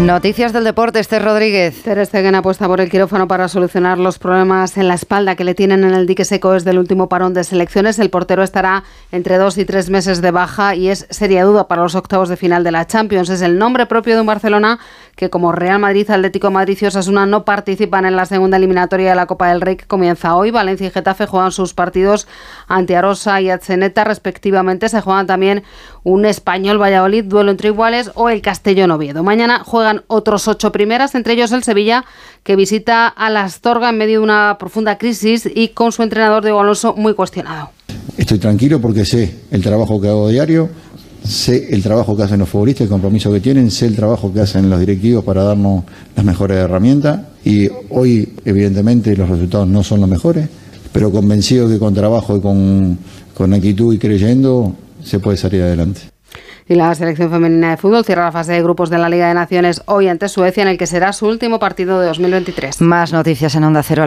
Noticias del deporte, Esther Rodríguez. Ter Stegen apuesta por el quirófano para solucionar los problemas en la espalda que le tienen en el dique seco desde el último parón de selecciones. El portero estará entre dos y tres meses de baja y es seria duda para los octavos de final de la Champions. Es el nombre propio de un Barcelona que como Real Madrid, Atlético Madrid y Osasuna no participan en la segunda eliminatoria de la Copa del Rey que comienza hoy. Valencia y Getafe juegan sus partidos ante Arosa y Atzeneta respectivamente. Se juegan también un Español Valladolid, duelo entre iguales o el Castellón Oviedo. Mañana otros ocho primeras, entre ellos el Sevilla, que visita a la Astorga en medio de una profunda crisis y con su entrenador Diego Alonso muy cuestionado. Estoy tranquilo porque sé el trabajo que hago diario, sé el trabajo que hacen los futbolistas, el compromiso que tienen, sé el trabajo que hacen los directivos para darnos las mejores herramientas y hoy evidentemente los resultados no son los mejores, pero convencido que con trabajo y con actitud y creyendo se puede salir adelante. Y la selección femenina de fútbol cierra la fase de grupos de la Liga de Naciones hoy ante Suecia, en el que será su último partido de 2023. Más noticias en Onda Cero.